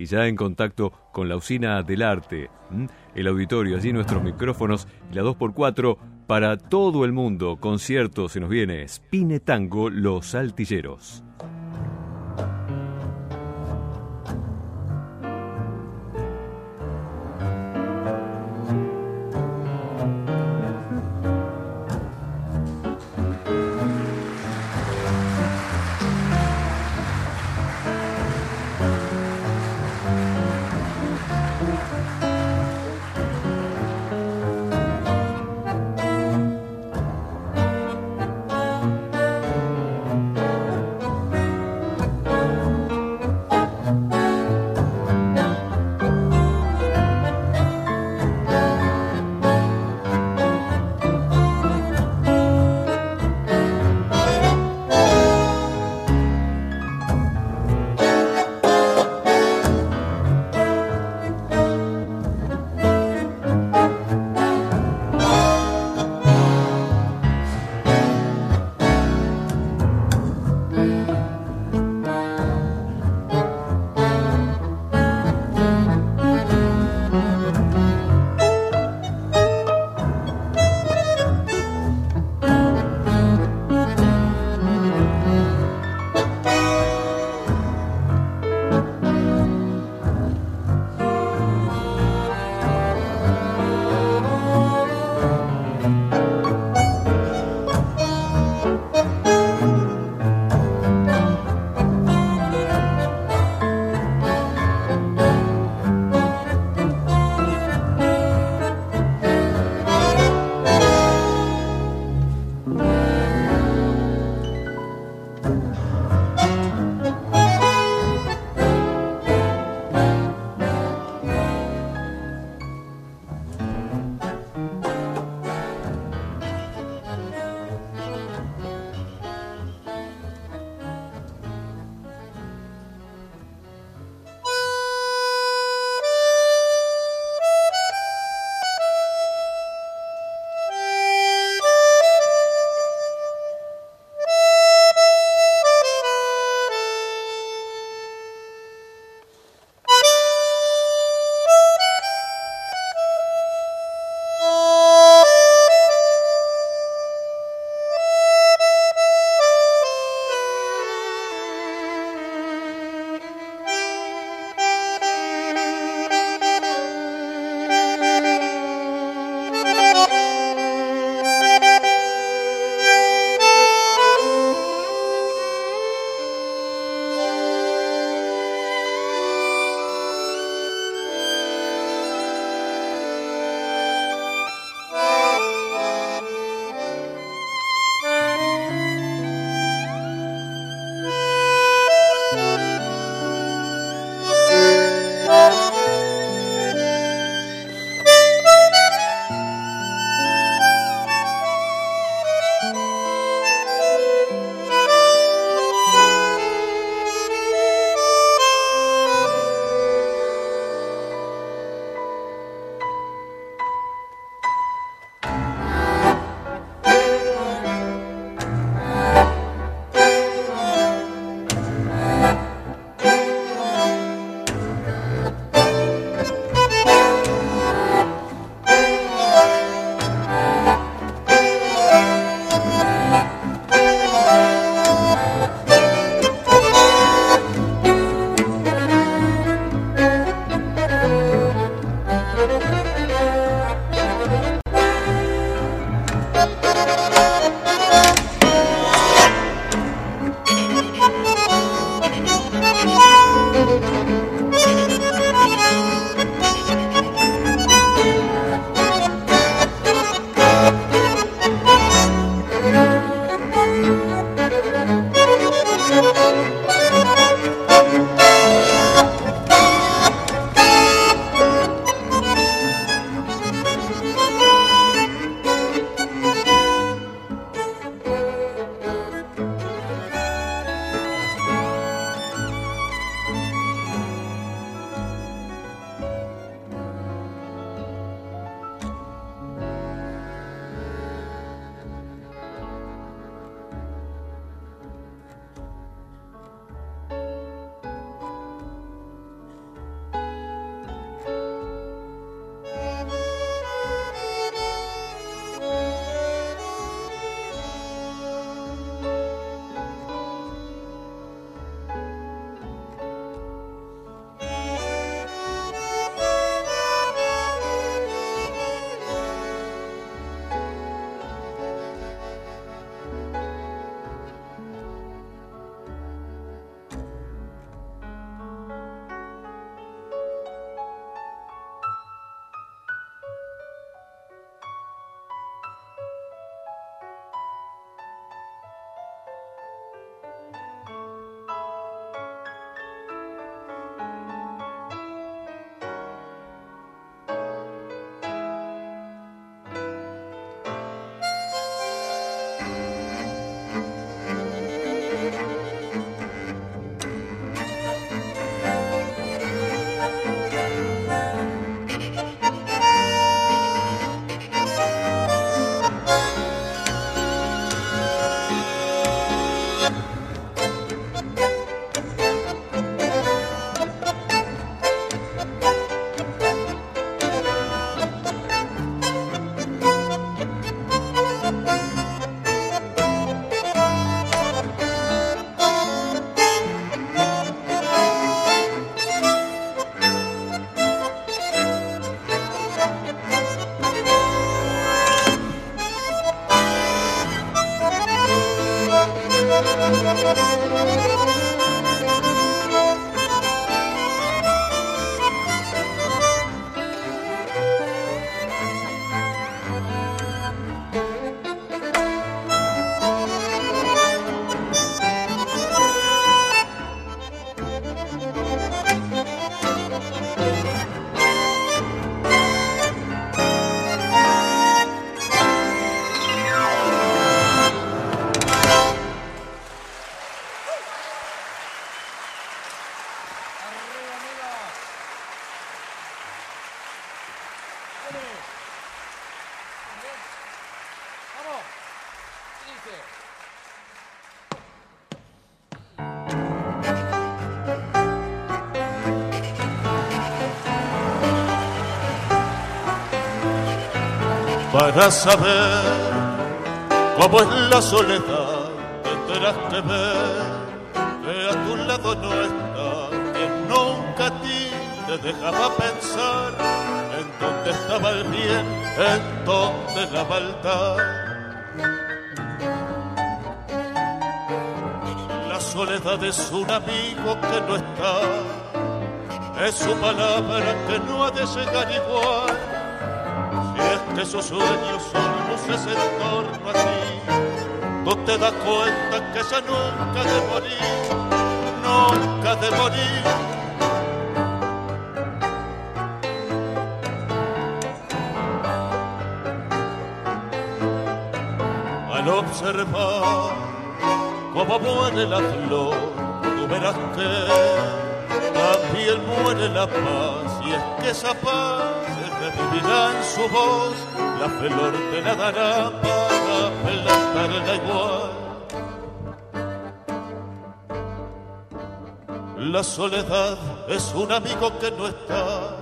y ya en contacto con la usina del arte, el auditorio, allí nuestros micrófonos y la 2x4 para todo el mundo. Concierto se nos viene Spine Tango Los Saltilleros. Para saber cómo es la soledad, tendrás que ver que a tu lado no está, que nunca a ti te dejaba pensar en dónde estaba el bien, en dónde la maldad. La soledad es un amigo que no está, es su palabra que no ha de llegar igual que sus sueños son luces en torno a ti. Tú te das cuenta que ya nunca de morir, nunca de morir. Al observar cómo muere la flor, tú verás que también muere la paz, y es que esa paz en su voz, la flor te la dará para plantarla igual. La soledad es un amigo que no está,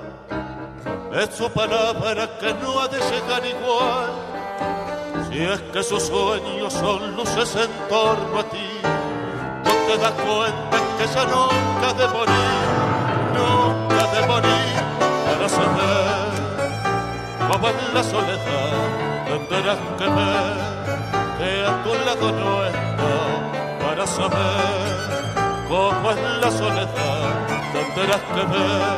es su palabra que no ha de llegar igual. Si es que sus sueños son luces en torno a ti, no te das cuenta que ya nunca de morir, en la soledad tendrás que ver que a tu lado no está para saber cómo es la soledad. Tendrás que ver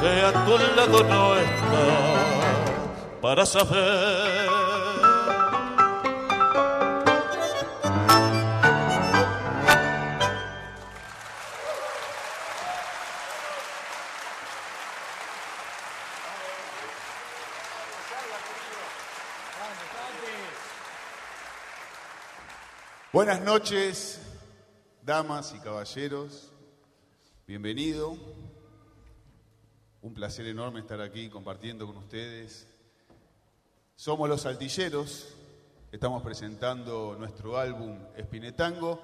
que a tu lado no está para saber Buenas noches, damas y caballeros. Bienvenido. Un placer enorme estar aquí compartiendo con ustedes. Somos los Saltilleros. Estamos presentando nuestro álbum Espinetango,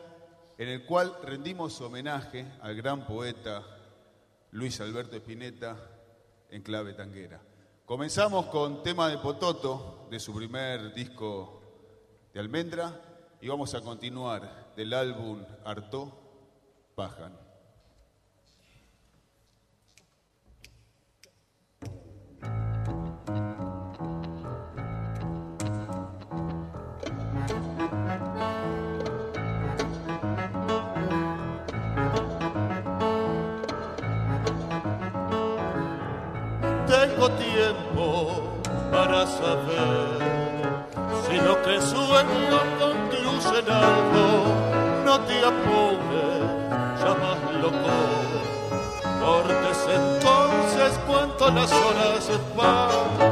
en el cual rendimos homenaje al gran poeta Luis Alberto Espineta en clave tanguera. Comenzamos con tema de Pototo, de su primer disco de Almendra, y vamos a continuar del álbum Artó Pajan. Tengo tiempo para saber si lo que sueño en no te apures, ya más loco, porque es entonces cuanto las horas pasan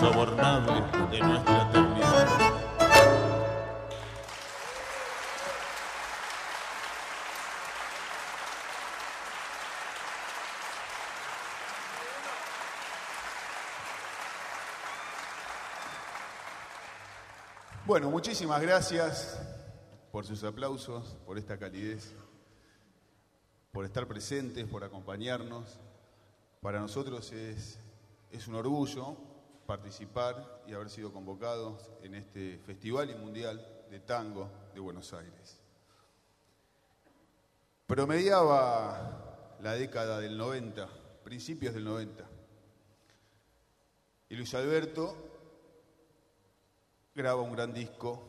insobornable de nuestra eternidad. Bueno, muchísimas gracias por sus aplausos, por esta calidez, por estar presentes, por acompañarnos. Para nosotros es, es un orgullo participar y haber sido convocados en este Festival y Mundial de Tango de Buenos Aires. Promediaba la década del 90, principios del 90. Y Luis Alberto graba un gran disco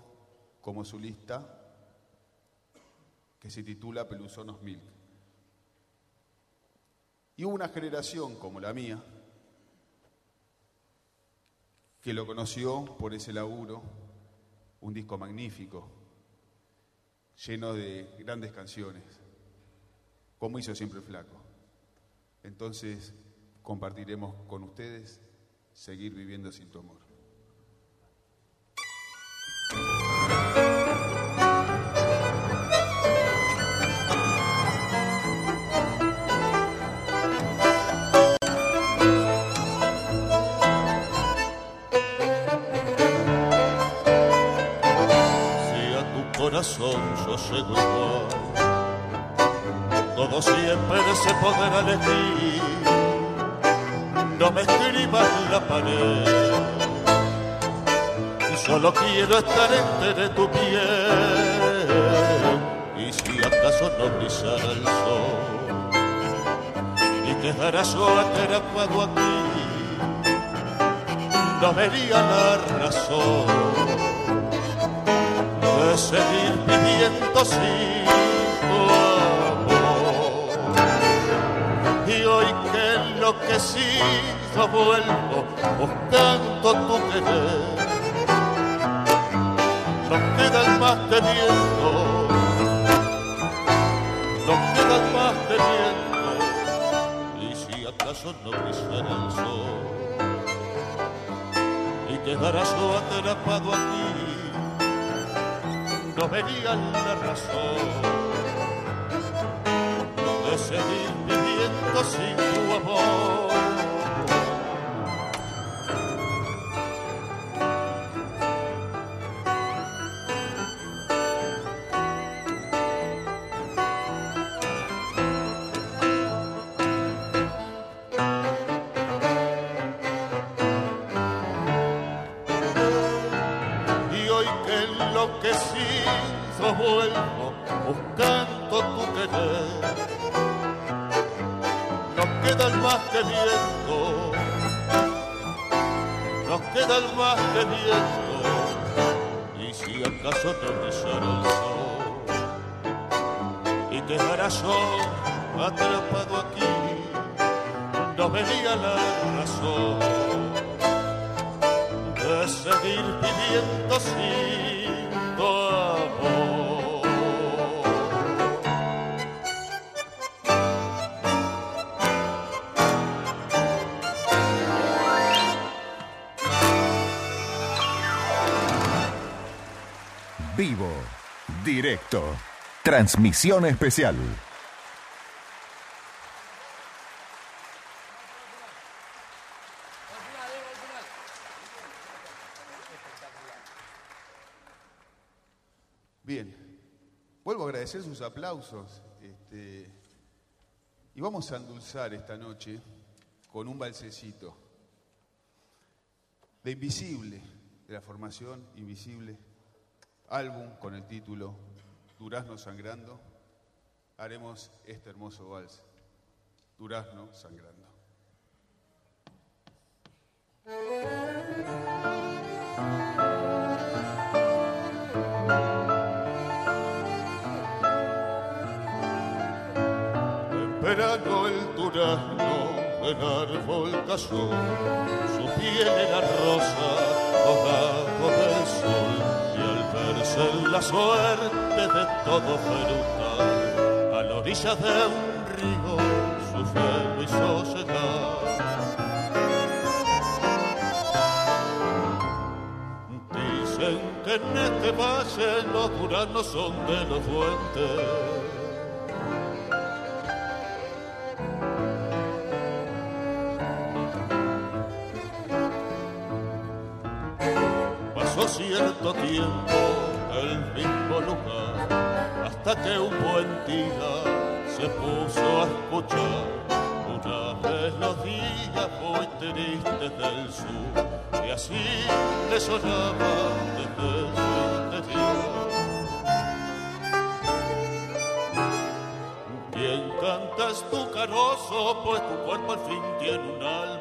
como solista que se titula Peluzonos Milk. Y hubo una generación como la mía que lo conoció por ese laburo, un disco magnífico, lleno de grandes canciones, como hizo siempre Flaco. Entonces compartiremos con ustedes Seguir viviendo sin tu amor. Corazón igual. Todo siempre se podrá elegir. No me escribas la pared. Solo quiero estar entre tu piel. Y si acaso no brillara el sol y quedara yo atrapado aquí, no vería la razón de seguir viviendo sin tu amor. Y hoy que enloquecido vuelvo buscando tu querer, no quedan más teniendo, no quedan más teniendo, y si acaso no brillara el sol, y quedarás yo atrapado aquí no verían la razón de seguir viviendo sin tu amor. Más que viento, nos quedan más que viento, y si acaso te sol, y quedara yo atrapado aquí, no vería la razón de seguir viviendo sin tu amor. Vivo, directo, transmisión especial. Bien, vuelvo a agradecer sus aplausos este, y vamos a endulzar esta noche con un balsecito. De Invisible, de la formación Invisible, álbum con el título Durazno Sangrando. Haremos este hermoso vals, Durazno Sangrando. En verano el durazno del árbol cayó, su piel era rosa, dorado del sol, la suerte de todo frutal, a la orilla de un río, su suelo y soledad. Dicen que en este valle los duranos son de los fuentes cierto tiempo el mismo lugar, hasta que un buen día se puso a escuchar una melodía muy triste del sur, y así le sonaba desde su interior. Quien cantas tu carozo, pues tu cuerpo al fin tiene un alma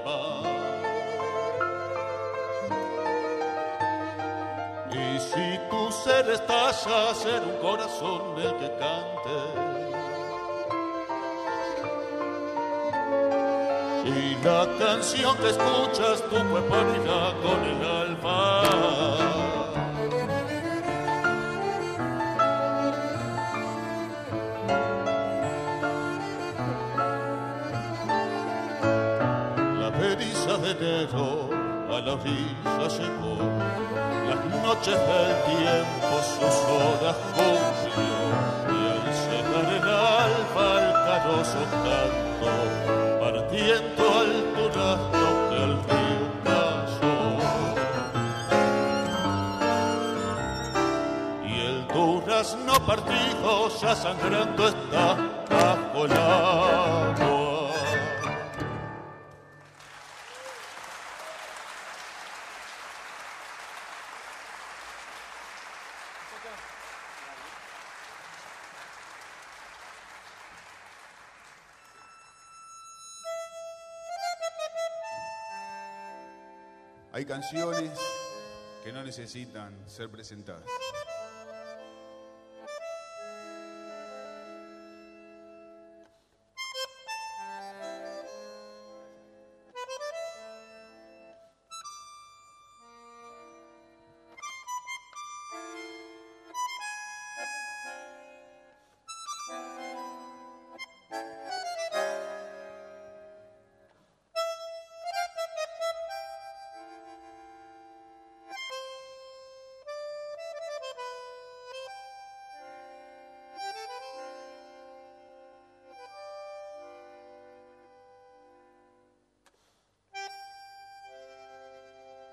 ser estalla, ser un corazón el que cante. Y la canción que escuchas tu cuerpo irá con el alma. La periza de enero la orilla llegó noches del tiempo sus horas cumplió y al llegar el alba al caroso canto partiendo al durazno que al río cayó y el durazno partido ya sangrando está bajo el Hay canciones que no necesitan ser presentadas.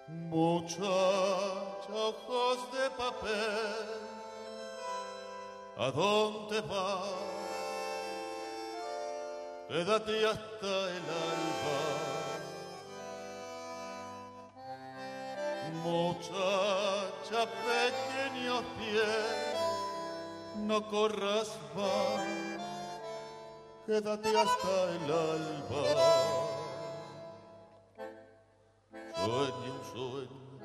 Muchos ojos de papel, ¿a dónde vas? Quédate hasta el alba. Muchacha, pequeños pies, no corras más, quédate hasta el alba. Sueño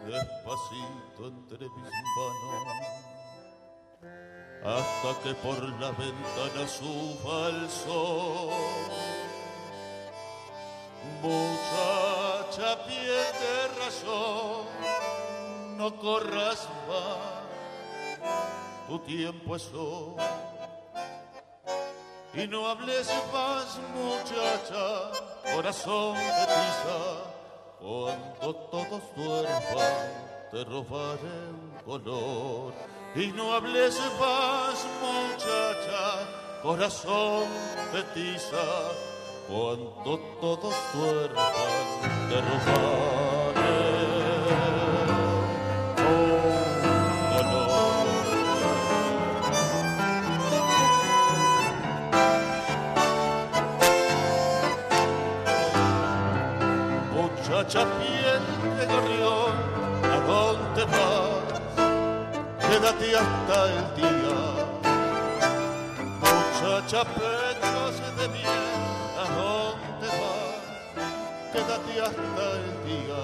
despacito entre mis manos hasta que por la ventana suba el sol. Muchacha, de razón, no corras más, tu tiempo es hoy. Y no hables más, muchacha, corazón de tiza cuando todos duerman, te robaré un color. Y no hables más, muchacha, corazón de tiza. Cuando todos duerman, te robaré. Muchacha piel de gorrión, ¿a dónde vas? Quédate hasta el día. Muchacha pechos de bien, ¿a dónde vas? Quédate hasta el día.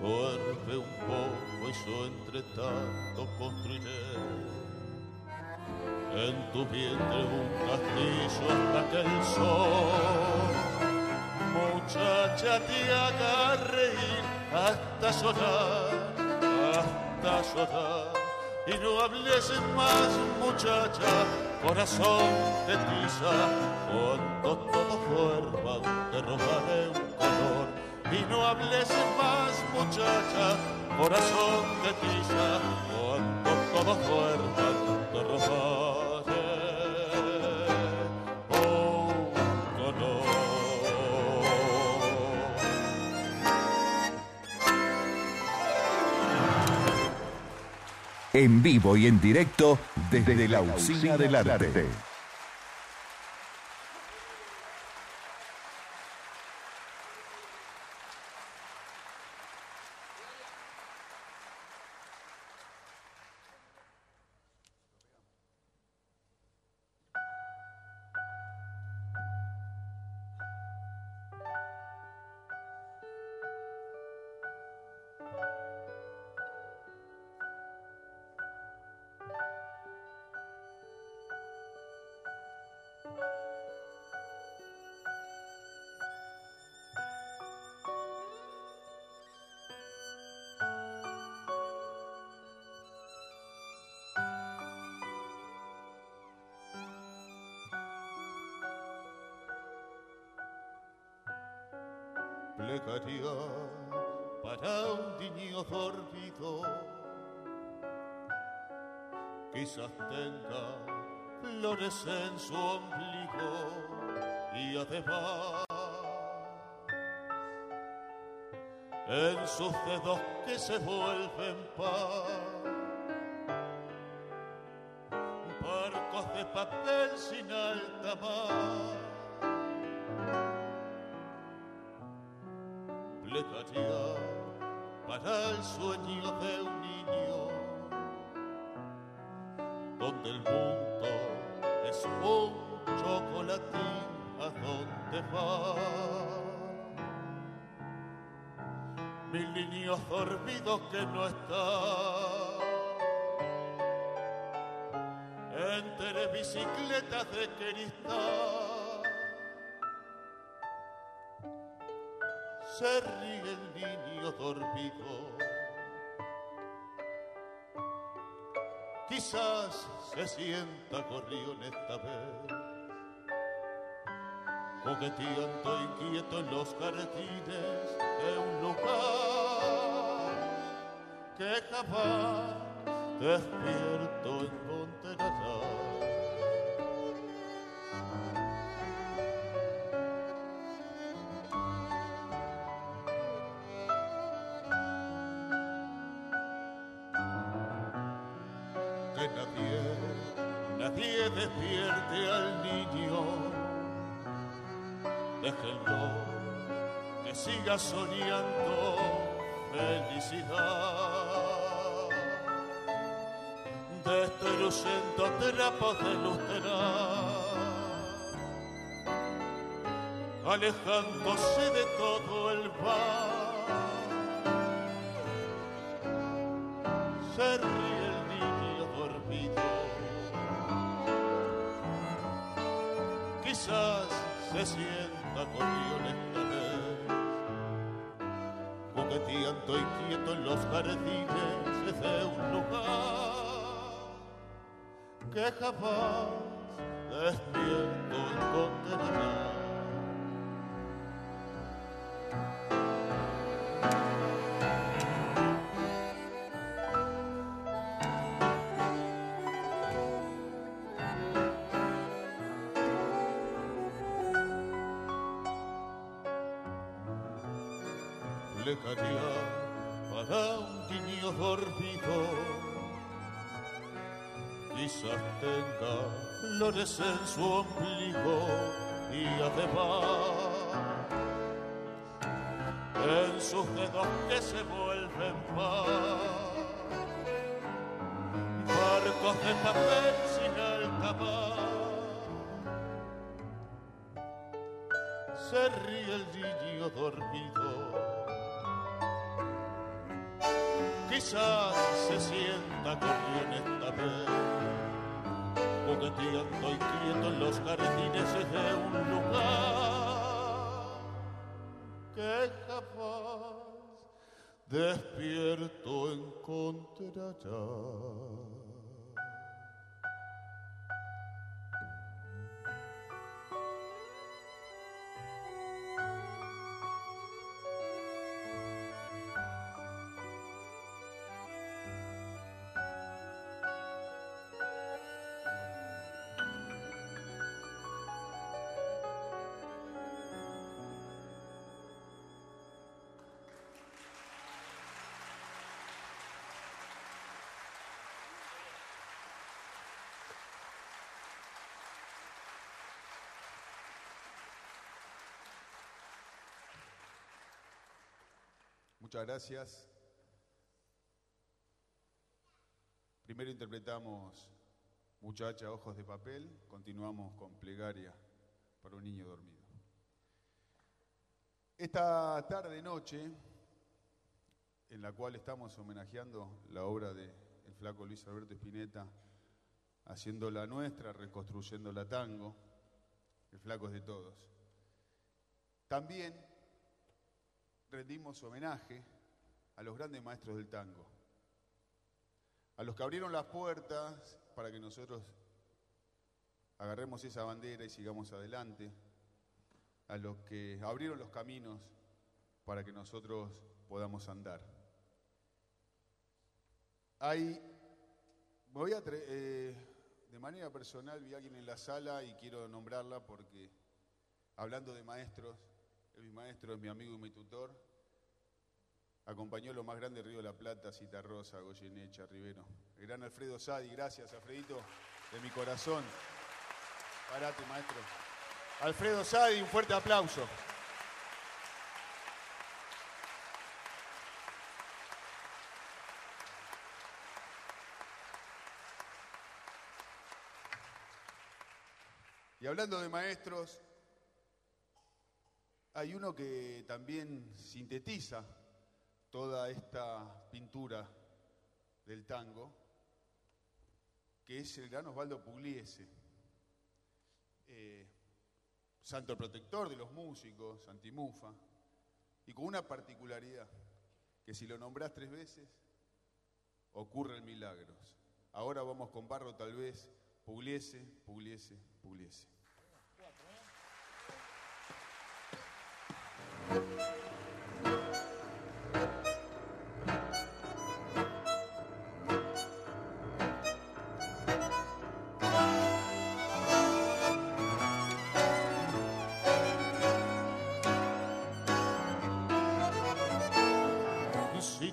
Duerme un poco y yo entre tanto construiré en tu vientre un castillo hasta que el sol muchacha te haga reír hasta llorar, sienta llorar. Y no hables más muchacha, corazón de tiza, cuando todo fuerza te robaré un color y no hables más muchacha, corazón de tiza, cuando todo fuerza te robaré En vivo y en directo desde la Usina del Arte. Quizás tenga flores en su ombligo y además en sus dedos que se vuelven paz. Que no están entre bicicletas de cristal. se ríe el niño dormido. Quizás se sienta corrión esta vez, jugueteando inquieto en los jardines de un lugar que jamás despierto encontrará. Alejándose de todo el bar. Se ríe el niño dormido. Quizás se sienta esta vez, jugueteando inquieto en los jardines de un lugar que jamás plegaria para un niño dormido. Quizás tenga flores en su ombligo y además en sus dedos que se vuelven paz. Barcos de papel sin alta mar. Se ríe el niño dormido quizás se sienta corrión esta vez, jugueteando y quieto en los jardines de un lugar que jamás despierto encontrará. Muchas gracias. Primero interpretamos Muchacha, ojos de papel, continuamos con Plegaria para un niño dormido. Esta tarde noche, en la cual estamos homenajeando la obra el flaco Luis Alberto Spinetta, haciendo la nuestra, reconstruyendo la tango, el flaco es de todos. También rendimos homenaje a los grandes maestros del tango, a los que abrieron las puertas para que nosotros agarremos esa bandera y sigamos adelante, a los que abrieron los caminos para que nosotros podamos andar. Hay, voy a eh, de manera personal vi a alguien en la sala y quiero nombrarla porque hablando de maestros, es mi maestro, es mi amigo y mi tutor. Acompañó lo más grande de Río de la Plata, Cita Rosa, Goyenecha, Rivero. El gran Alfredo Sadi, gracias Alfredito, de mi corazón. Parate, maestro. Alfredo Sadi, un fuerte aplauso. Y hablando de maestros, hay uno que también sintetiza toda esta pintura del tango, que es el gran Osvaldo Pugliese, eh, santo protector de los músicos, antimufa, y con una particularidad, que si lo nombras tres veces, ocurren milagros. Ahora vamos con barro tal vez, Pugliese, Pugliese, Pugliese.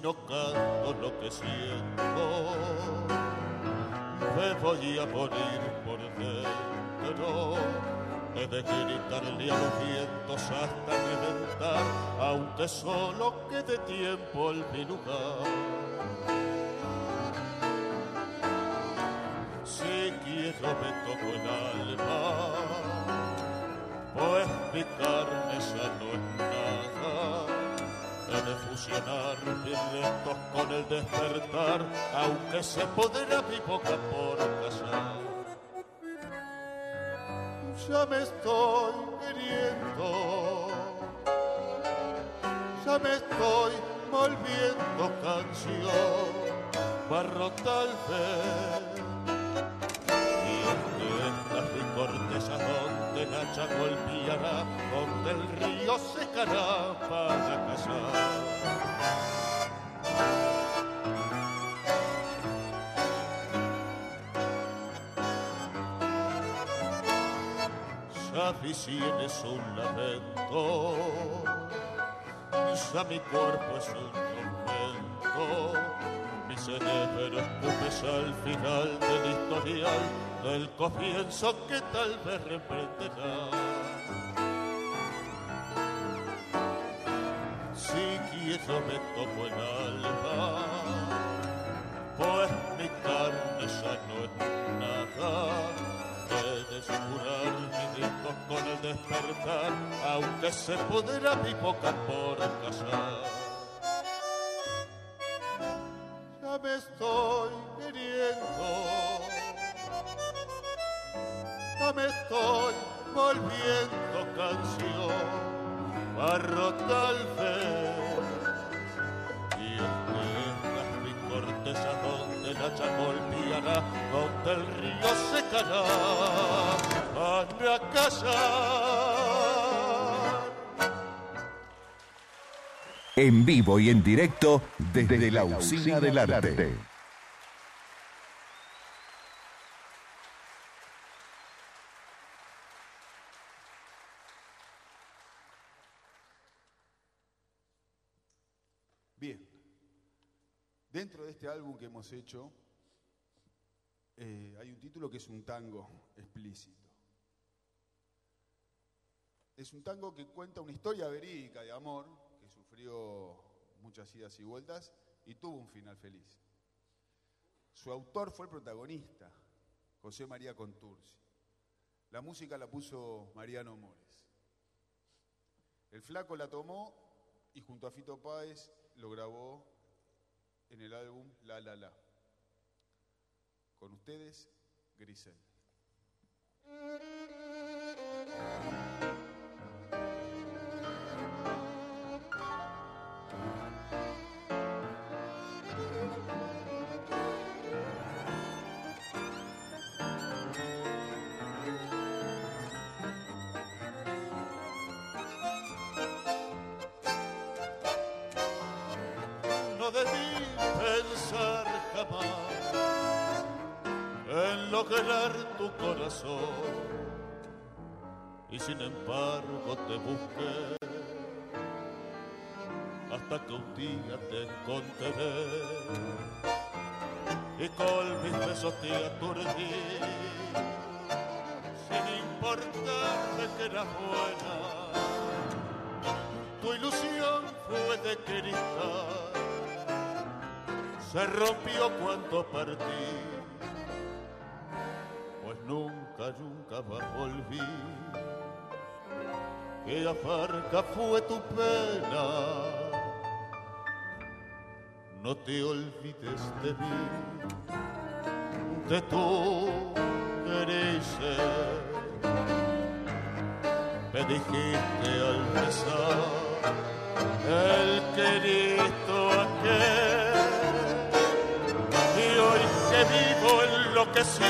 No canto lo que siento, me voy a morir por dentro. De gritarle a los vientos hasta reventar, aunque solo quede tiempo en mi lugar. Si quiero me toco el alma, pues mi carne ya no es nada. De fusionar mis restos con el despertar, aunque se podrá mi boca por ya me estoy queriendo, ya me estoy volviendo canción, barro tal vez. Y mi corteza donde Nacha golpeará, donde el río secará para casar. Ya mi es un lamento, ya mi cuerpo es un tormento, mi cerebro escupe al final del historial, del comienzo que tal vez reprenderá. Si quiero me tomo el alma, pues mi carne ya no es nada despertar, aunque se podrá mi boca por casar. En vivo y en directo desde, la usina del arte. Bien. Dentro de este álbum que hemos hecho, eh, hay un título que es un tango explícito. Es un tango que cuenta una historia verídica de amor sufrió muchas idas y vueltas y tuvo un final feliz. Su autor fue el protagonista, José María Contursi. La música la puso Mariano Mores. El flaco la tomó y junto a Fito Páez lo grabó en el álbum La La La. Con ustedes, Grisel. No debí pensar jamás en lograr tu corazón. Y sin embargo te busqué hasta que un día te encontré y con mis besos te aturdí. Sin importarme que eras buena tu ilusión fue de cristal se rompió cuando partí. Pues nunca, nunca más volví. Que afarca fue tu pena. No te olvides de mí de tu quererse me dijiste al besar el querido aquel que vivo enloquecido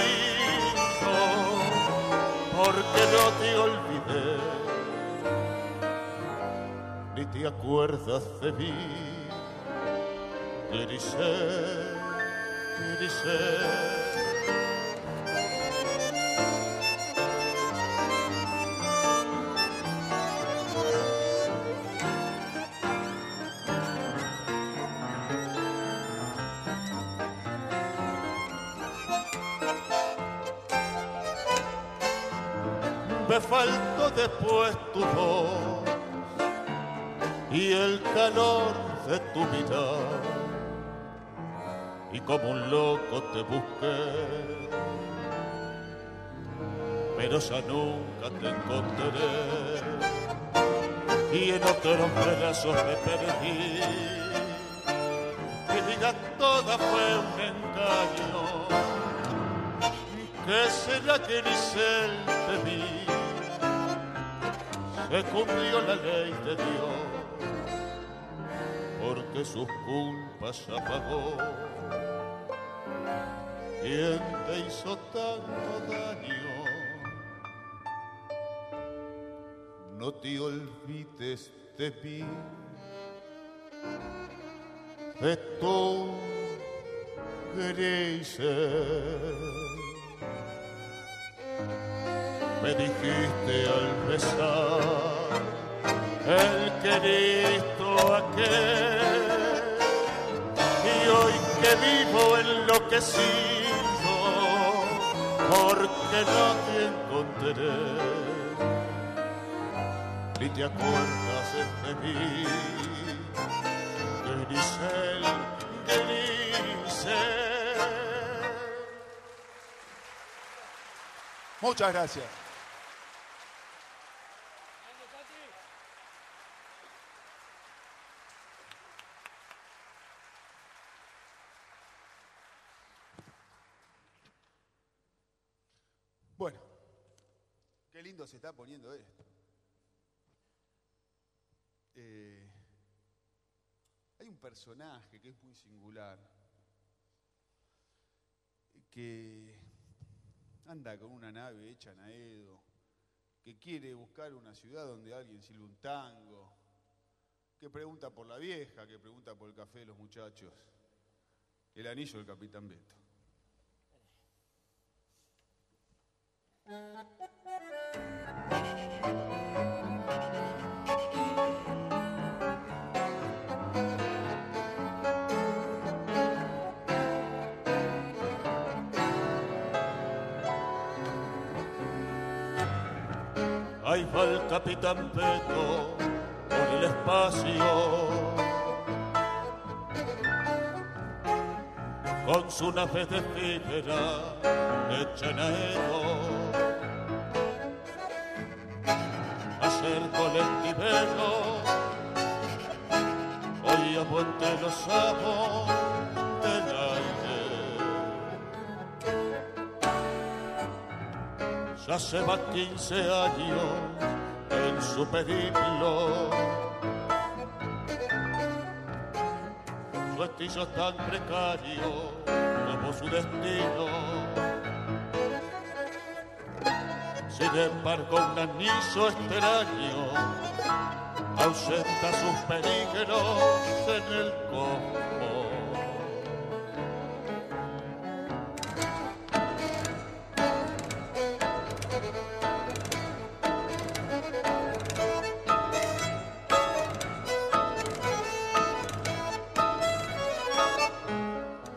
porque no te olvidé ni te acuerdas de mí. Grisel, Grisel faltó después tu voz y el calor de tu mirar. Y como un loco te busqué pero ya nunca te encontraré. Y en otros brazos me perdí. Mi vida toda fue un engaño. Que será que Grisel de mí se cumplió la ley de Dios, porque sus culpas apagó. ¿Quién te hizo tanto daño? No te olvides de mí, de tu Grisel me dijiste al besar el querido aquel. Y hoy que vivo enloquecido porque no te encontré. Ni te acuerdas de mí Grisel, Grisel Muchas gracias. Bueno, qué lindo se está poniendo esto. Eh, hay un personaje que es muy singular, que anda con una nave hecha en Aedo, que quiere buscar una ciudad donde alguien silba un tango, que pregunta por la vieja, que pregunta por el café de los muchachos. El anillo del capitán Beto. Ahí va el capitán Beto por el espacio. Con su nave de fibra hecha en colectivero. Hoy a puente los amos del aire. ya se va 15 años en su periplo. Su estilo es tan precario como su destino. Sin embargo, un anillo extraño ausenta sus peligros en el cosmos.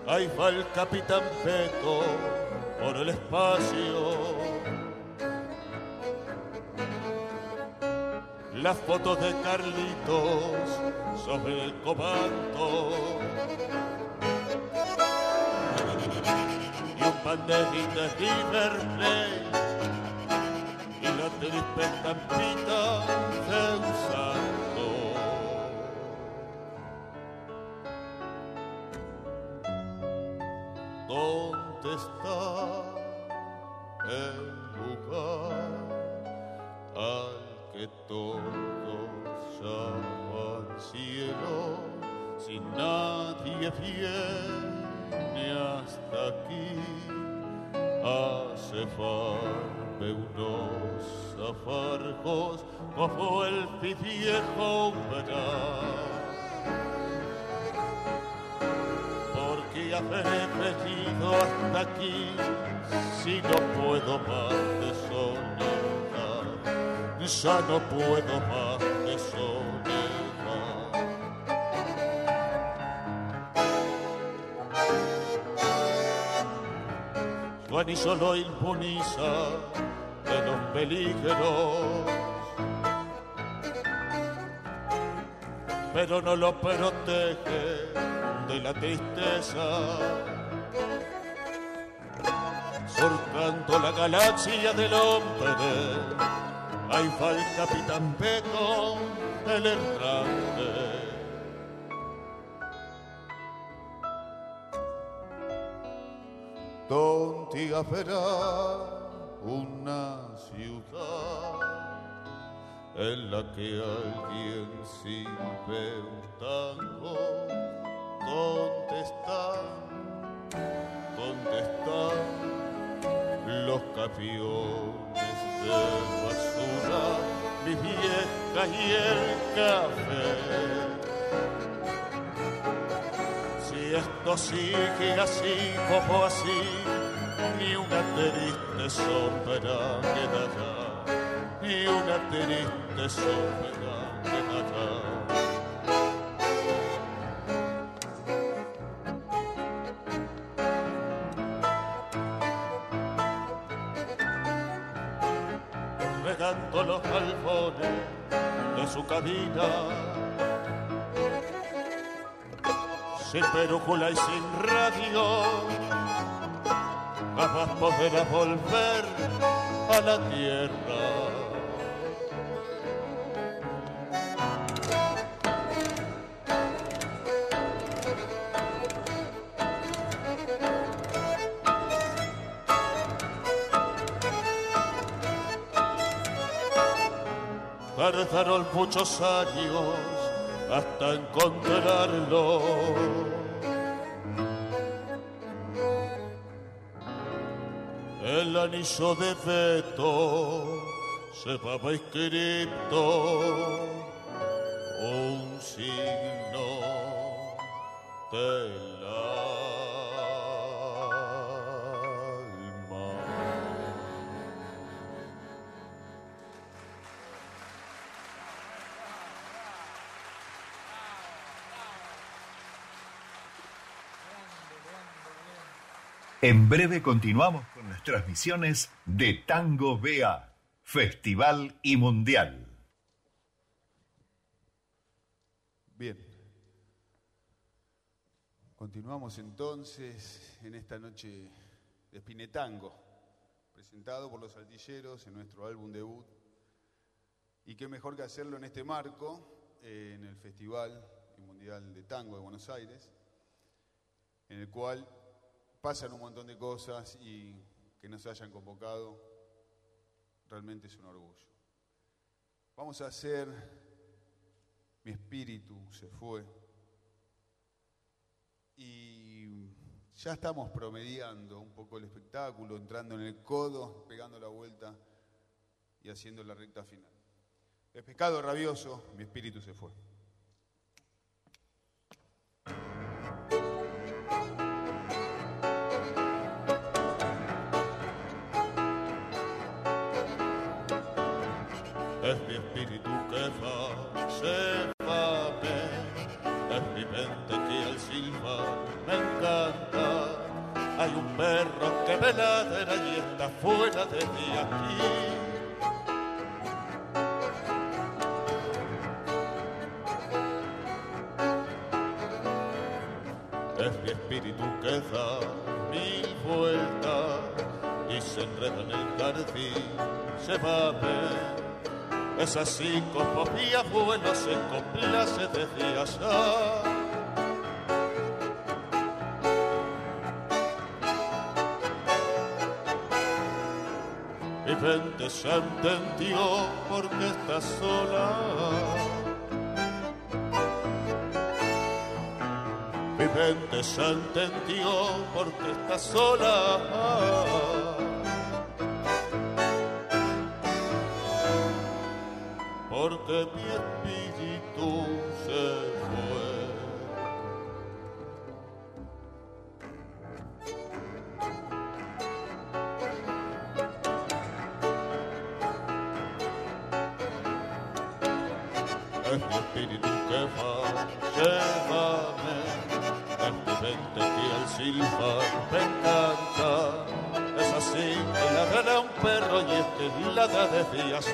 Ahí va el capitán Beto por el espacio. Las fotos de Carlitos sobre el comando. Y un banderín de River. Y la triste estampita el viejo umbral. porque habré venido hasta aquí si no puedo más de soledad? Ya no puedo más de soledad. Su anillo lo inmuniza de los peligros pero no lo protege de la tristeza. Surcando la galaxia del hombre, ahí va el capitán Beto, el errante. Donde habrá una ciudad en la que alguien sirve un tango. ¿Dónde están? ¿Dónde están los camiones de basura? Mi vieja y el café. Si esto sigue así como así, ni una triste sombra quedará y una triste sombra quedará. Regando los alfones de su cabina, sin perújula y sin radio, jamás podrá volver a la tierra. Tardaron muchos años hasta encontrarlo. el anillo de feto va escrito un signo de En breve continuamos con las transmisiones de Tango BA, Festival y Mundial. Bien. Continuamos entonces en esta noche de Spinetango, presentado por los altilleros en nuestro álbum debut. Y qué mejor que hacerlo en este marco, eh, en el Festival y Mundial de Tango de Buenos Aires, en el cual pasan un montón de cosas y que nos hayan convocado realmente es un orgullo. Vamos a hacer Mi espíritu se fue y ya estamos promediando un poco el espectáculo, entrando en el codo, pegando la vuelta y haciendo la recta final. El pescado rabioso, mi espíritu se fue. Hay un perro que me ladra y está fuera de mí aquí. Es mi espíritu que da mil vueltas y se enreda en el jardín, se va a ver esa psicopopía bueno se complace desde allá. Mente se entendió porque está sola. Mi mente se entendió porque está sola. porque mi espíritu se fue. Es mi espíritu que va, llévame, es mi mente que al silbar me encanta. Es así que la gana un perro y este la da de días.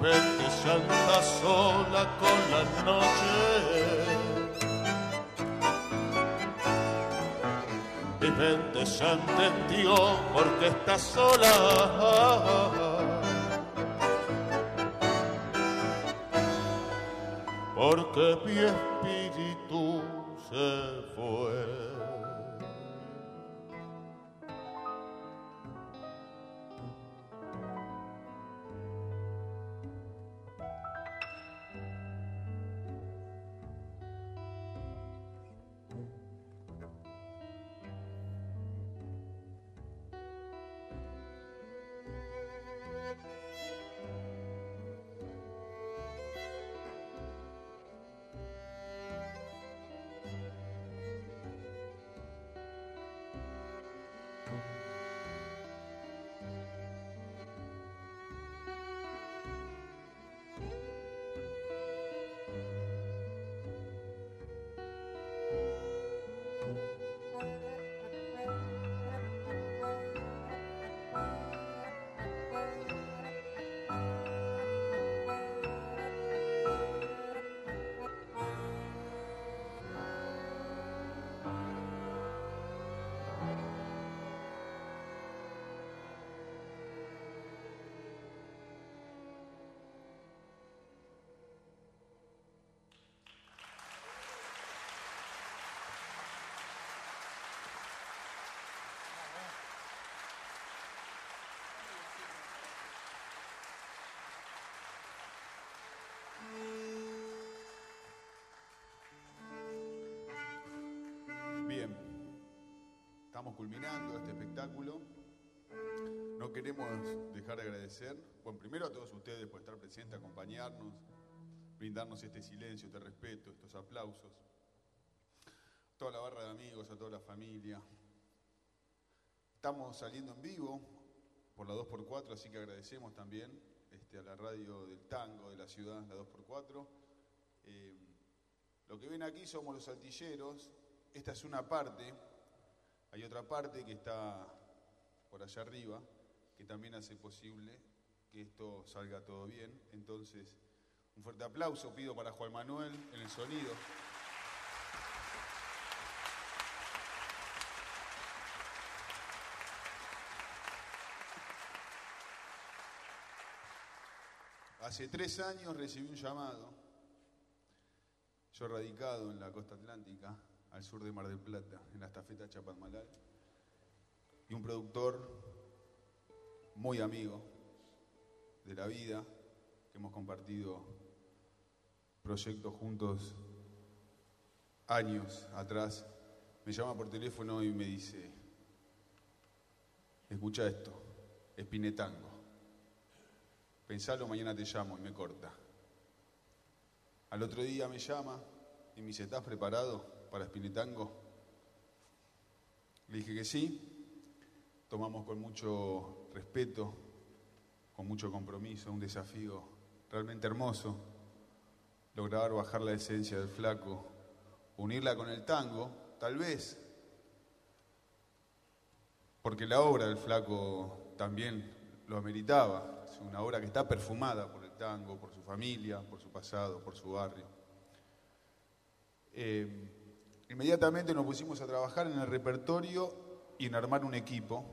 mente se anda sola con la noche. Mente se entendió porque está sola. Porque mi espíritu se fue. Culminando este espectáculo. No queremos dejar de agradecer, bueno, primero a todos ustedes por estar presentes, acompañarnos, brindarnos este silencio, este respeto, estos aplausos. Toda la barra de amigos, a toda la familia. Estamos saliendo en vivo por la 2x4, así que agradecemos también este, a la radio del tango de la ciudad, la 2x4. Eh, lo que ven aquí somos los altilleros. Esta es una parte. Hay otra parte que está por allá arriba, que también hace posible que esto salga todo bien. Entonces, un fuerte aplauso pido para Juan Manuel en el sonido. Hace tres años recibí un llamado, yo radicado en la costa atlántica, al sur de Mar del Plata, en la estafeta Chapadmalal, y un productor muy amigo de la vida, que hemos compartido proyectos juntos años atrás, me llama por teléfono y me dice, escucha esto, Espinetango. Pensalo, mañana te llamo y me corta. Al otro día me llama y me dice, ¿estás preparado para Espinetango? Le dije que sí. Tomamos con mucho respeto, con mucho compromiso, un desafío realmente hermoso. Lograr bajar la esencia del flaco, unirla con el tango, tal vez, porque la obra del flaco también lo ameritaba una obra que está perfumada por el tango, por su familia, por su pasado, por su barrio. Eh, inmediatamente nos pusimos a trabajar en el repertorio y en armar un equipo.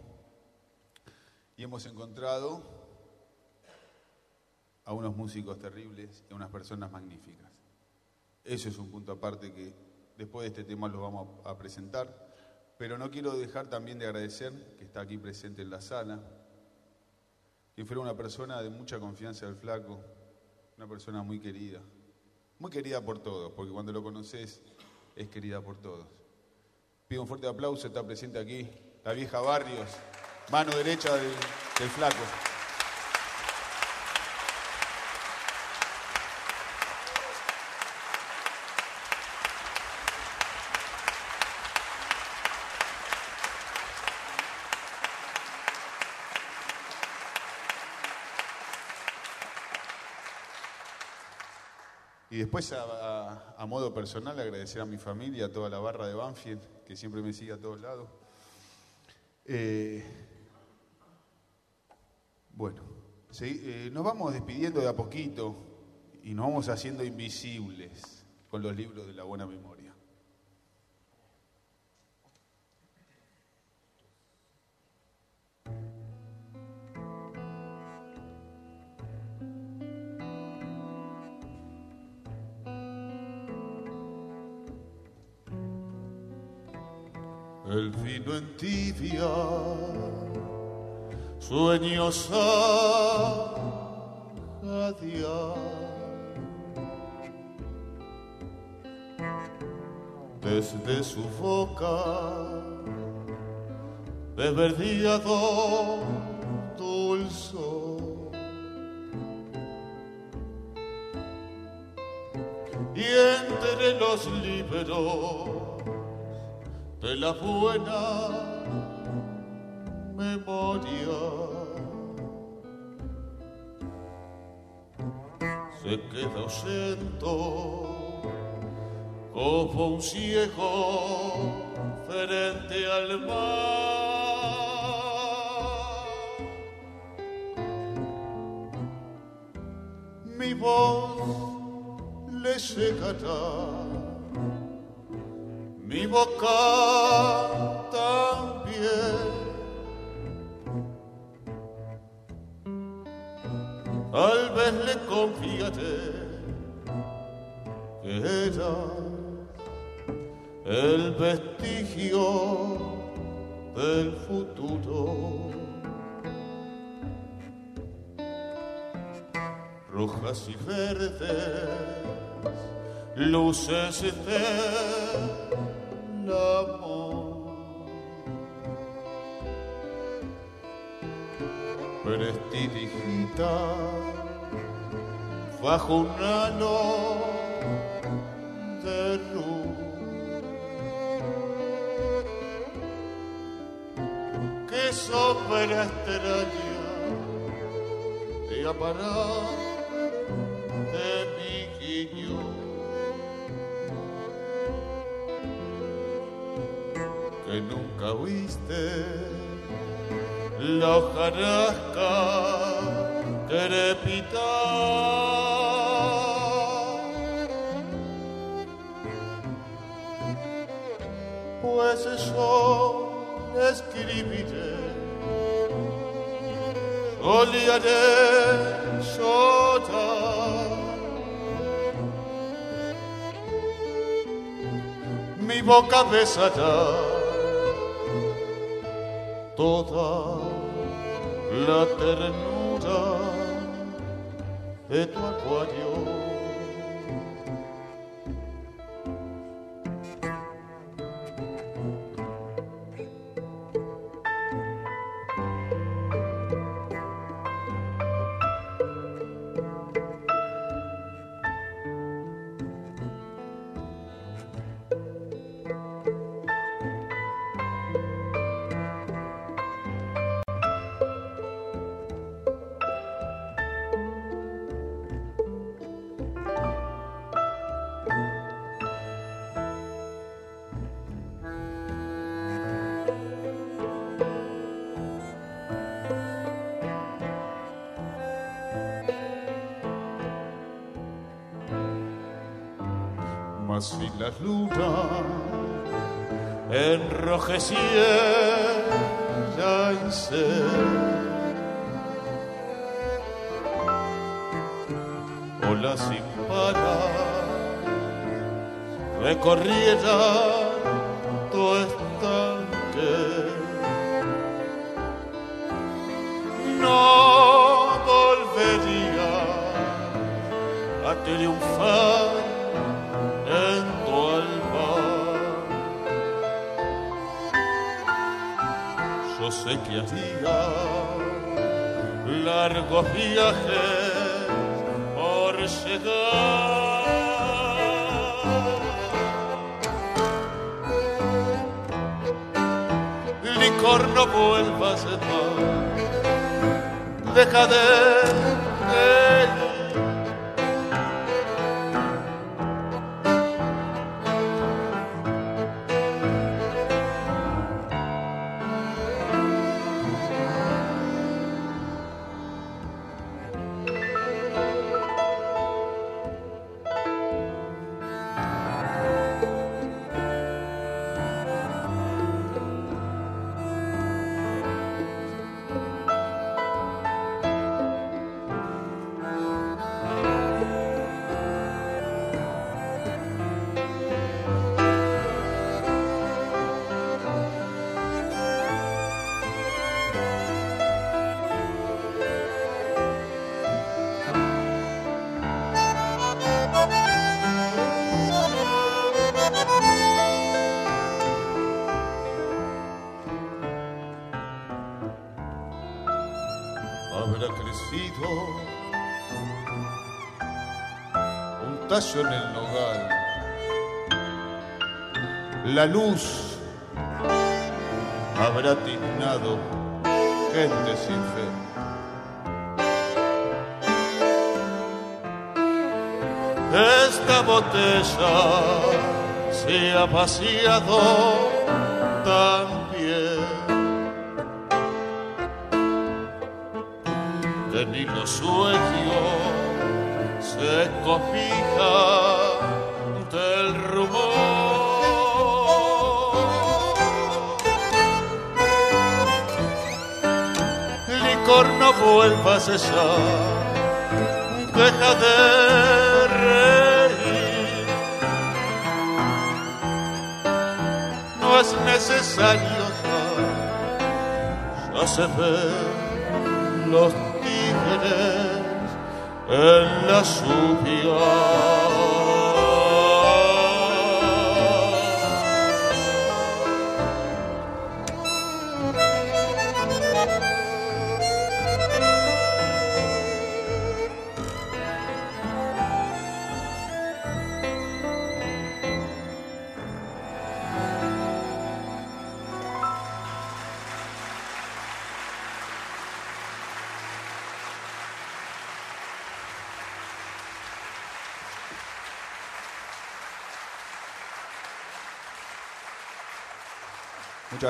Y hemos encontrado a unos músicos terribles y a unas personas magníficas. Eso es un punto aparte que después de este tema lo vamos a presentar, pero no quiero dejar también de agradecer que está aquí presente en la sala y fuera una persona de mucha confianza del flaco, una persona muy querida, muy querida por todos, porque cuando lo conoces es querida por todos. Pido un fuerte aplauso, está presente aquí la vieja Barrios, mano derecha del, flaco. Después, a, modo personal, agradecer a mi familia, a toda la barra de Banfield, que siempre me sigue a todos lados. Eh, bueno, eh, nos vamos despidiendo de a poquito y nos vamos haciendo invisibles con los libros de la buena memoria. Tibia, sueños a Desde su boca, do dulce. Y entre los libros de la buena Se queda ausento como un ciego frente al mar. Mi voz le secará mi boca también. Tal vez le confiaré que era el vestigio del futuro. Rojas y verdes, luces de amor. Prestidigita bajo un halo de luz. Que sombra extraña mi guiño. Que nunca viste la hojarasca crepita. Pues eso escribiré, solearé sotar. Mi boca besará toda la ternura de tu acuario. Si la luna enrojeciera y se ola sin parar recorriera tu estanque. No volvería a triunfar que hacía largos viajes por llegar. Licor no vuelvas más, deja de, La luz habrá tiznado gente sin fe. Esta botella se ha vaciado también. De ni los sueños se copija No vuelva a cesar, deja de reír. No es necesario ya, ya se ven los tigres en la lluvia.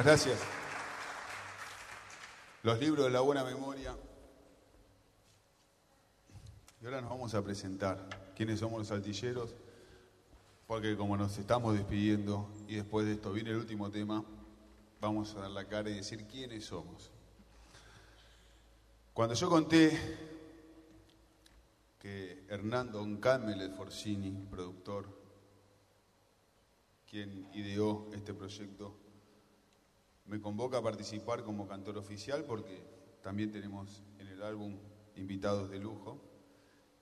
Gracias. Los libros de la buena memoria. Y ahora nos vamos a presentar quiénes somos los altilleros, porque como nos estamos despidiendo y después de esto viene el último tema, vamos a dar la cara y decir quiénes somos. Cuando yo conté que Hernando Oncamel, el Forcini, productor, quien ideó este proyecto, me convoca a participar como cantor oficial porque también tenemos en el álbum invitados de lujo.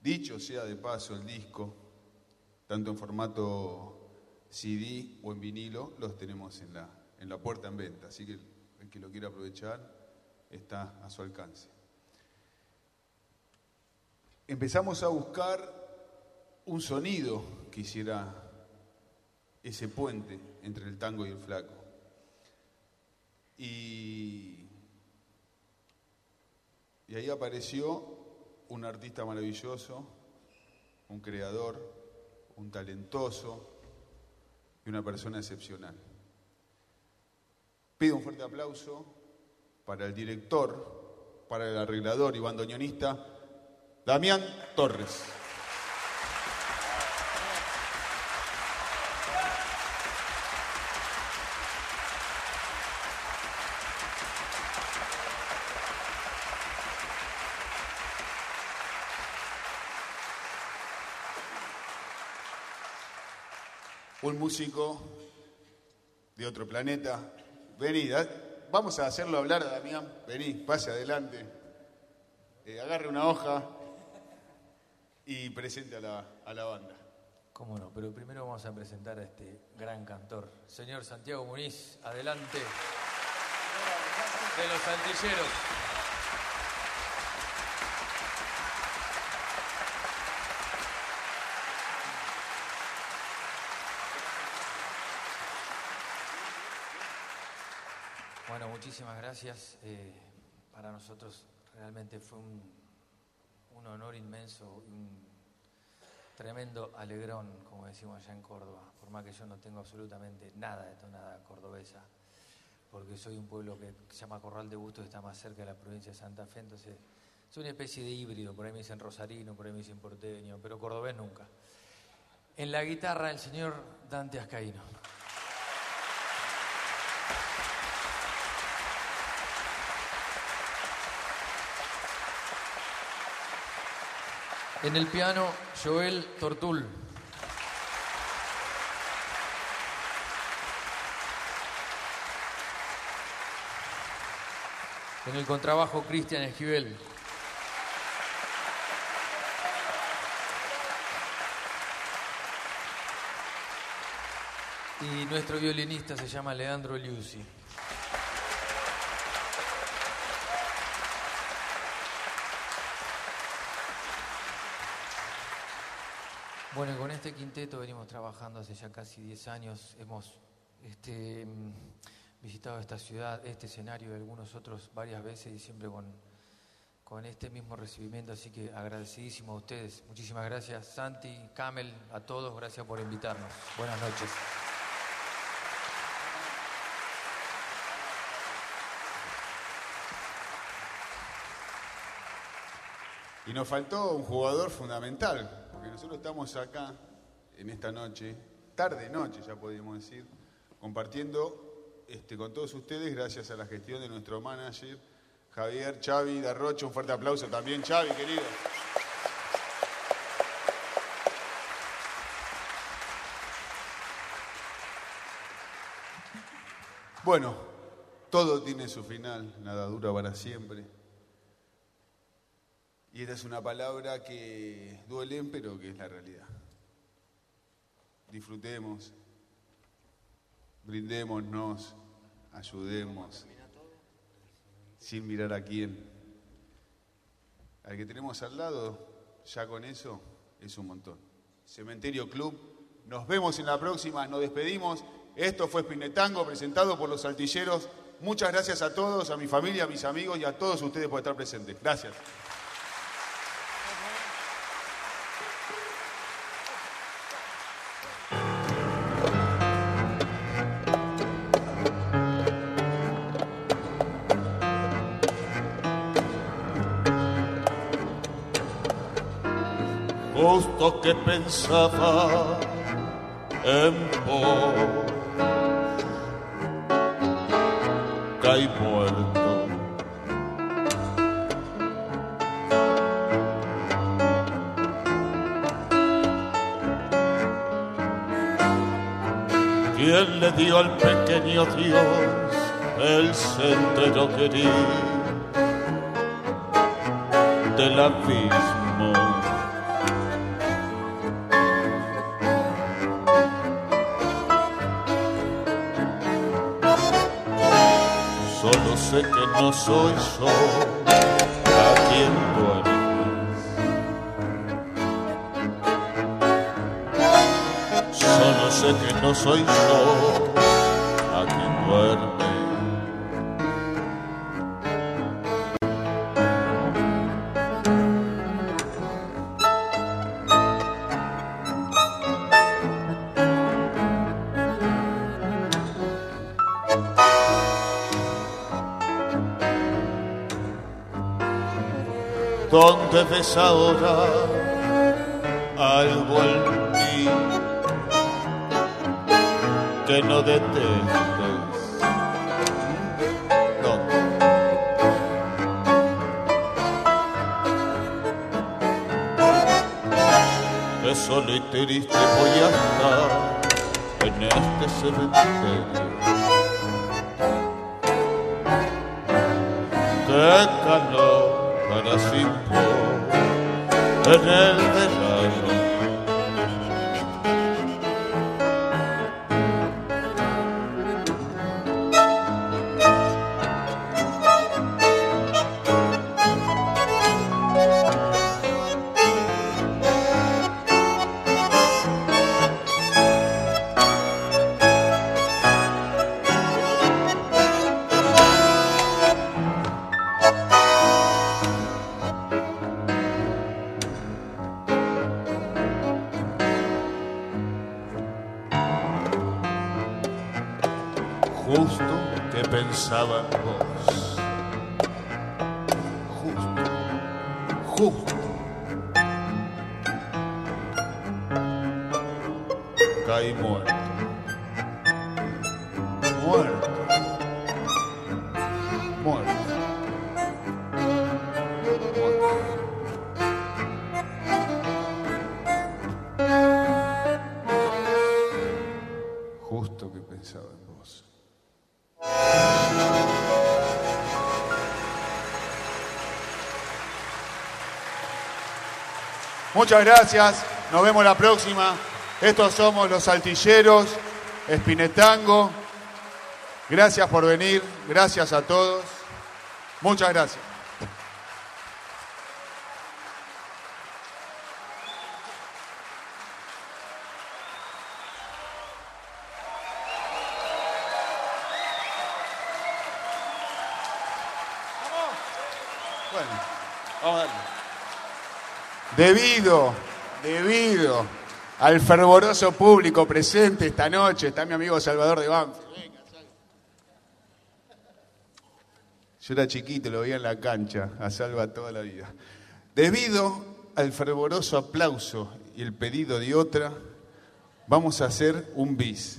Dicho sea de paso, el disco, tanto en formato CD o en vinilo, los tenemos en la, en la puerta en venta, así que el que lo quiera aprovechar está a su alcance. Empezamos a buscar un sonido que hiciera ese puente entre el tango y el flaco. Y, ahí apareció un artista maravilloso, un creador, un talentoso y una persona excepcional. Pido un fuerte aplauso para el director, para el arreglador y bandoneonista, Damián Torres. Un músico de otro planeta. Vení, vamos a hacerlo hablar a Damián. Vení, pase adelante. Eh, agarre una hoja y presente a la, a la banda. Cómo no, pero primero vamos a presentar a este gran cantor. Señor Santiago Muniz, adelante. De los antilleros. Bueno, muchísimas gracias. Eh, para nosotros realmente fue un, honor inmenso, un tremendo alegrón, como decimos allá en Córdoba, por más que yo no tengo absolutamente nada de tonada cordobesa, porque soy un pueblo que se llama Corral de Bustos, está más cerca de la provincia de Santa Fe, entonces soy una especie de híbrido, por ahí me dicen rosarino, por ahí me dicen porteño, pero cordobés nunca. En la guitarra el señor Dante Ascaíno. En el piano, Joel Tortul. En el contrabajo, Cristian Esquivel. Y nuestro violinista se llama Leandro Liusi. Bueno, con este quinteto venimos trabajando hace ya casi 10 años. Hemos este, mm, visitado esta ciudad, este escenario y algunos otros varias veces y siempre con, con este mismo recibimiento. Así que agradecidísimo a ustedes. Muchísimas gracias, Santi, Camel, a todos. Gracias por invitarnos. Buenas noches. Y nos faltó un jugador fundamental, porque nosotros estamos acá en esta noche, tarde noche ya podríamos decir, compartiendo este, con todos ustedes gracias a la gestión de nuestro manager Javier Chavi Darrocho. Un fuerte aplauso también, Chavi, querido. Bueno, todo tiene su final, nada dura para siempre. Y esta es una palabra que duele, pero que es la realidad. Disfrutemos, brindémonos, ayudemos, sin mirar a quién. Al que tenemos al lado, ya con eso es un montón. Cementerio Club, nos vemos en la próxima, nos despedimos. Esto fue Spinetango, presentado por los saltilleros. Muchas gracias a todos, a mi familia, a mis amigos y a todos ustedes por estar presentes. Gracias. Justo que pensaba en vos. Caí muerto. ¿Quién le dio al pequeño Dios el sendero querido del abismo? Sé que no soy yo a quien duermes. Solo sé que no soy yo ¿Dónde ves ahora algo en mí que no detestes? ¿Dónde? Que solo y triste voy a estar en este cementerio. Qué en el que pensaba en vos. Justo, justo. Caí. Muerto. Muerto. Muchas gracias. Nos vemos la próxima. Estos somos los saltilleros, Espinetango. Gracias por venir. Gracias a todos. Muchas gracias. Debido, debido al fervoroso público presente esta noche, está mi amigo Salvador de Banfield. Yo era chiquito, lo veía en la cancha, a Salva toda la vida. Debido al fervoroso aplauso y el pedido de otra, vamos a hacer un bis.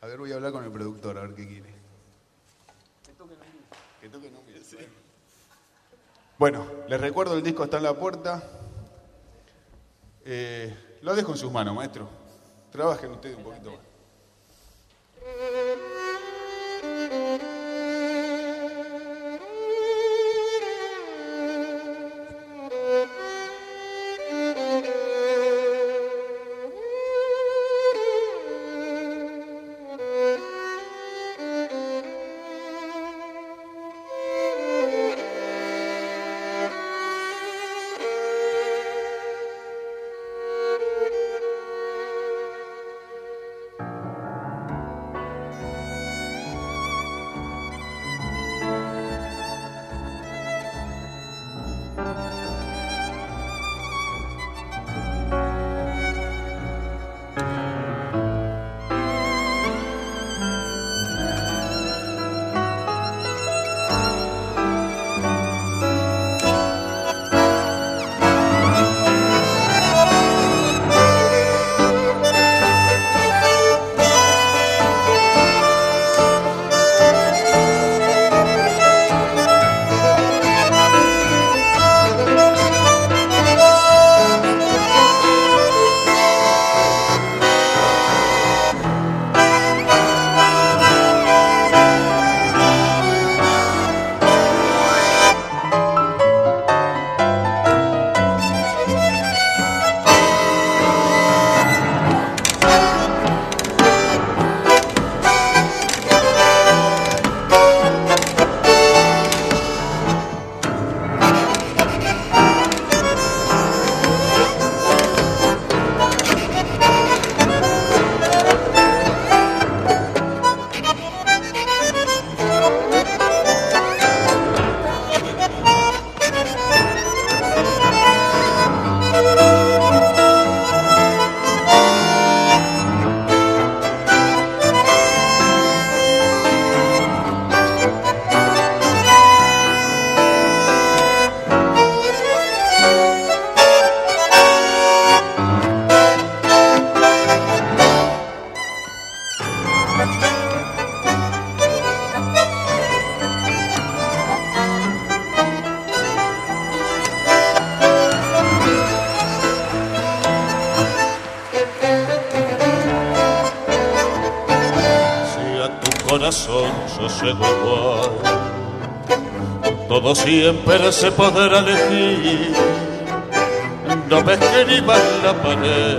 A ver, voy a hablar con el productor, a ver qué quiere. Que toquen un bis. Bueno, les recuerdo, el disco está en la puerta. Eh, lo dejo en sus manos, maestro. Trabajen ustedes un poquito más. Siempre se podrá elegir, no ni va la pared.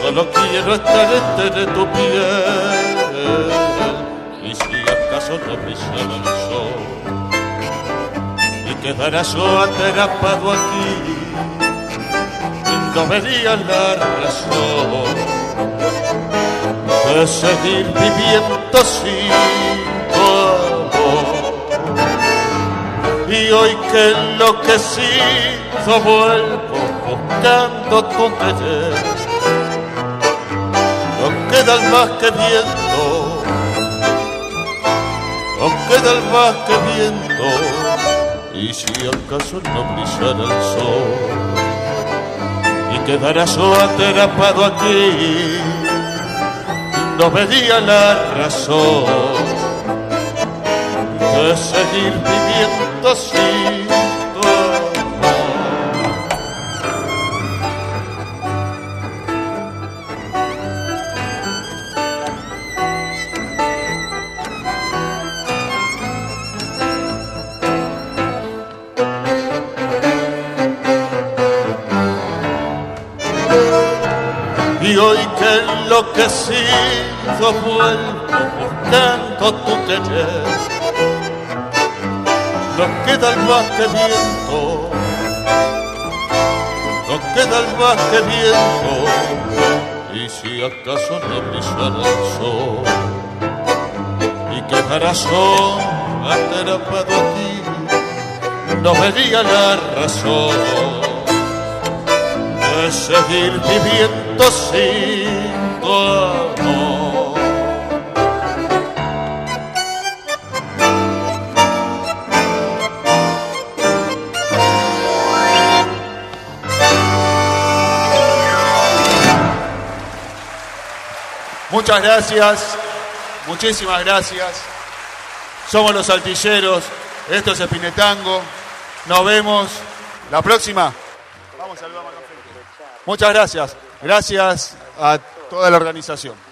Solo quiero estar entre tu piel, y si acaso no brillara el sol, y quedarás yo atrapado aquí, no vería la razón. De seguir viviendo sin Y hoy que enloquecido vuelvo buscando tu querer, no queda el más que viento, no queda el más que viento, y si acaso no brillara el sol, y quedará yo atrapado aquí no vería la razón de seguir viviendo enloquecido vuelvo buscando tu querer, no queda el más que viento, no queda el más que viento, y si acaso no brillara el sol, y quedará sol atrapado aquí, no vería la razón de seguir viviendo sin tu amor. Muchas gracias, muchísimas gracias. Somos los altilleros, esto es Espinetango. Nos vemos la próxima. Vamos a Muchas gracias. Gracias a toda la organización.